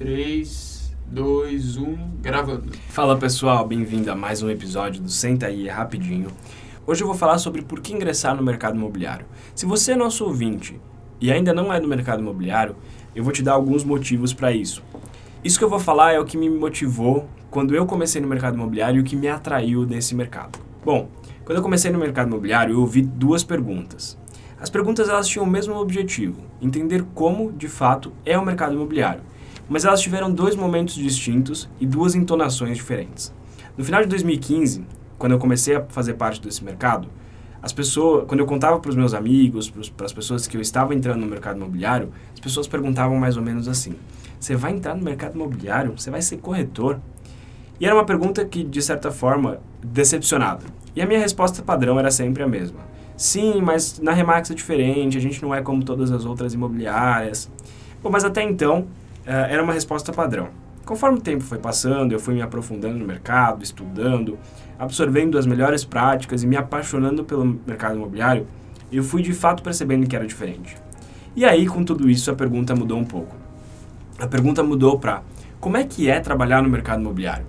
3, 2, 1, gravando. Fala pessoal, bem-vindo a mais um episódio do Senta aí rapidinho. Hoje eu vou falar sobre por que ingressar no mercado imobiliário. Se você é nosso ouvinte e ainda não é do mercado imobiliário, eu vou te dar alguns motivos para isso. Isso que eu vou falar é o que me motivou quando eu comecei no mercado imobiliário e o que me atraiu nesse mercado. Bom, quando eu comecei no mercado imobiliário, eu ouvi duas perguntas. As perguntas elas tinham o mesmo objetivo, entender como, de fato, é o mercado imobiliário mas elas tiveram dois momentos distintos e duas entonações diferentes. No final de 2015, quando eu comecei a fazer parte desse mercado, as pessoas, quando eu contava para os meus amigos, para as pessoas que eu estava entrando no mercado imobiliário, as pessoas perguntavam mais ou menos assim: "Você vai entrar no mercado imobiliário? Você vai ser corretor?" E era uma pergunta que, de certa forma, decepcionava. E a minha resposta padrão era sempre a mesma. Sim, mas na Remax é diferente, a gente não é como todas as outras imobiliárias. Bom, mas até então, era uma resposta padrão. Conforme o tempo foi passando, eu fui me aprofundando no mercado, estudando, absorvendo as melhores práticas e me apaixonando pelo mercado imobiliário, eu fui de fato percebendo que era diferente. E aí, com tudo isso, a pergunta mudou um pouco. A pergunta mudou para como é que é trabalhar no mercado imobiliário?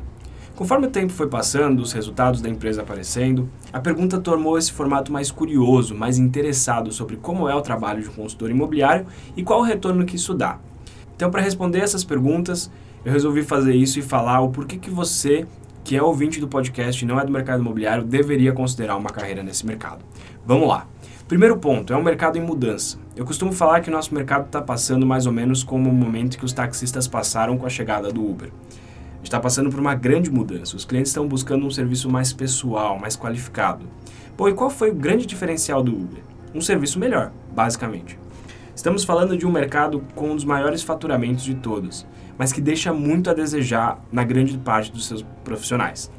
Conforme o tempo foi passando, os resultados da empresa aparecendo, a pergunta tomou esse formato mais curioso, mais interessado sobre como é o trabalho de um consultor imobiliário e qual o retorno que isso dá. Então, para responder essas perguntas, eu resolvi fazer isso e falar o porquê que você, que é ouvinte do podcast e não é do mercado imobiliário, deveria considerar uma carreira nesse mercado. Vamos lá. Primeiro ponto, é um mercado em mudança. Eu costumo falar que o nosso mercado está passando mais ou menos como o momento que os taxistas passaram com a chegada do Uber. Está passando por uma grande mudança. Os clientes estão buscando um serviço mais pessoal, mais qualificado. Bom, e qual foi o grande diferencial do Uber? Um serviço melhor, basicamente. Estamos falando de um mercado com um dos maiores faturamentos de todos, mas que deixa muito a desejar na grande parte dos seus profissionais.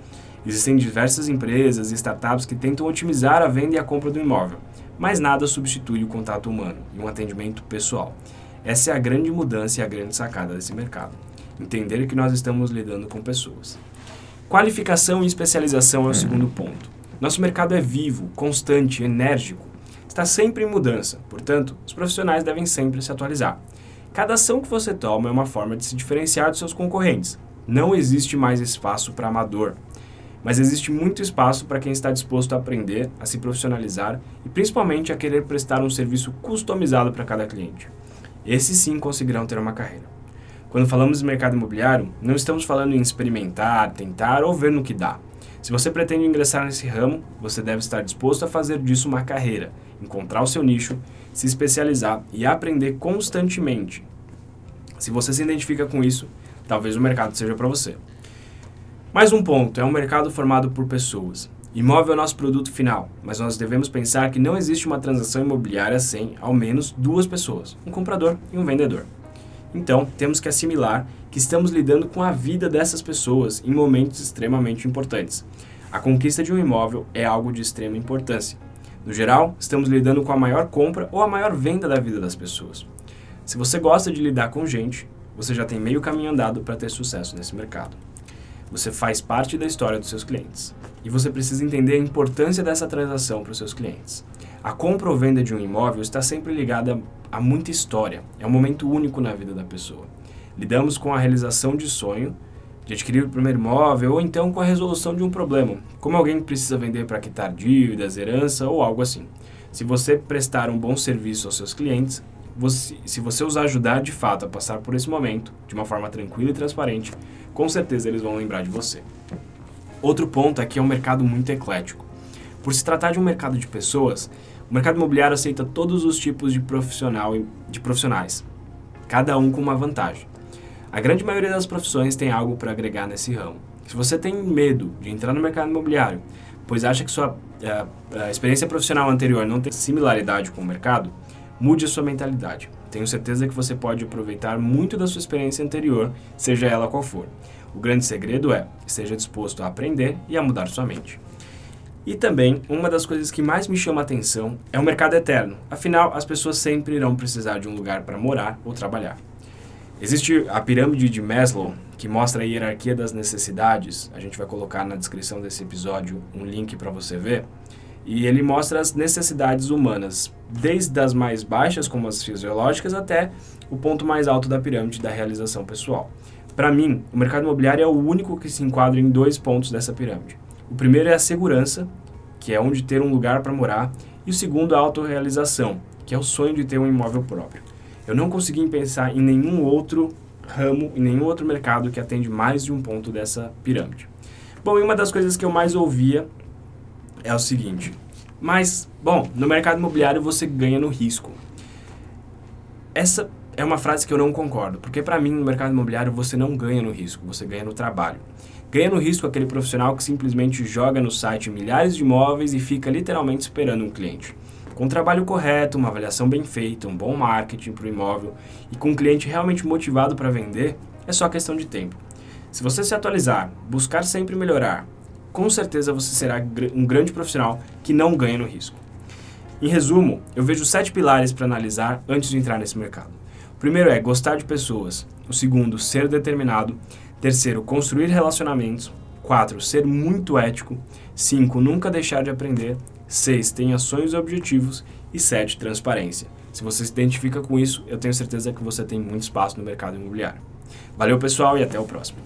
Existem diversas empresas e startups que tentam otimizar a venda e a compra do imóvel, mas nada substitui o contato humano e um atendimento pessoal. Essa é a grande mudança e a grande sacada desse mercado. Entender que nós estamos lidando com pessoas. Qualificação e especialização é o segundo ponto. Nosso mercado é vivo, constante, enérgico está sempre em mudança, portanto, os profissionais devem sempre se atualizar. Cada ação que você toma é uma forma de se diferenciar dos seus concorrentes. Não existe mais espaço para amador, mas existe muito espaço para quem está disposto a aprender, a se profissionalizar e principalmente a querer prestar um serviço customizado para cada cliente. Esses sim conseguirão ter uma carreira. Quando falamos de mercado imobiliário, não estamos falando em experimentar, tentar ou ver no que dá. Se você pretende ingressar nesse ramo, você deve estar disposto a fazer disso uma carreira encontrar o seu nicho, se especializar e aprender constantemente. Se você se identifica com isso, talvez o mercado seja para você. Mais um ponto: é um mercado formado por pessoas. Imóvel é o nosso produto final, mas nós devemos pensar que não existe uma transação imobiliária sem, ao menos, duas pessoas, um comprador e um vendedor. Então, temos que assimilar que estamos lidando com a vida dessas pessoas em momentos extremamente importantes. A conquista de um imóvel é algo de extrema importância, no geral, estamos lidando com a maior compra ou a maior venda da vida das pessoas. Se você gosta de lidar com gente, você já tem meio caminho andado para ter sucesso nesse mercado. Você faz parte da história dos seus clientes e você precisa entender a importância dessa transação para os seus clientes. A compra ou venda de um imóvel está sempre ligada a muita história, é um momento único na vida da pessoa. Lidamos com a realização de sonho de adquirir o primeiro imóvel ou então com a resolução de um problema, como alguém que precisa vender para quitar dívidas, herança ou algo assim. Se você prestar um bom serviço aos seus clientes, você, se você os ajudar de fato a passar por esse momento de uma forma tranquila e transparente, com certeza eles vão lembrar de você. Outro ponto é que é um mercado muito eclético. Por se tratar de um mercado de pessoas, o mercado imobiliário aceita todos os tipos de, profissional, de profissionais, cada um com uma vantagem. A grande maioria das profissões tem algo para agregar nesse ramo. Se você tem medo de entrar no mercado imobiliário, pois acha que sua uh, experiência profissional anterior não tem similaridade com o mercado, mude a sua mentalidade. Tenho certeza que você pode aproveitar muito da sua experiência anterior, seja ela qual for. O grande segredo é esteja disposto a aprender e a mudar sua mente. E também, uma das coisas que mais me chama a atenção é o mercado eterno. Afinal, as pessoas sempre irão precisar de um lugar para morar ou trabalhar. Existe a pirâmide de Maslow, que mostra a hierarquia das necessidades. A gente vai colocar na descrição desse episódio um link para você ver. E ele mostra as necessidades humanas, desde as mais baixas, como as fisiológicas, até o ponto mais alto da pirâmide da realização pessoal. Para mim, o mercado imobiliário é o único que se enquadra em dois pontos dessa pirâmide. O primeiro é a segurança, que é onde ter um lugar para morar, e o segundo, a autorrealização, que é o sonho de ter um imóvel próprio. Eu não consegui pensar em nenhum outro ramo, em nenhum outro mercado que atende mais de um ponto dessa pirâmide. Bom, e uma das coisas que eu mais ouvia é o seguinte: mas, bom, no mercado imobiliário você ganha no risco. Essa é uma frase que eu não concordo, porque para mim no mercado imobiliário você não ganha no risco, você ganha no trabalho. Ganha no risco aquele profissional que simplesmente joga no site milhares de imóveis e fica literalmente esperando um cliente. Com um trabalho correto, uma avaliação bem feita, um bom marketing para o imóvel e com um cliente realmente motivado para vender, é só questão de tempo. Se você se atualizar, buscar sempre melhorar, com certeza você será um grande profissional que não ganha no risco. Em resumo, eu vejo sete pilares para analisar antes de entrar nesse mercado. Primeiro é gostar de pessoas. O segundo, ser determinado. Terceiro, construir relacionamentos. 4. Ser muito ético. 5. Nunca deixar de aprender. 6. Tenha sonhos e objetivos. E 7. Transparência. Se você se identifica com isso, eu tenho certeza que você tem muito espaço no mercado imobiliário. Valeu, pessoal, e até o próximo.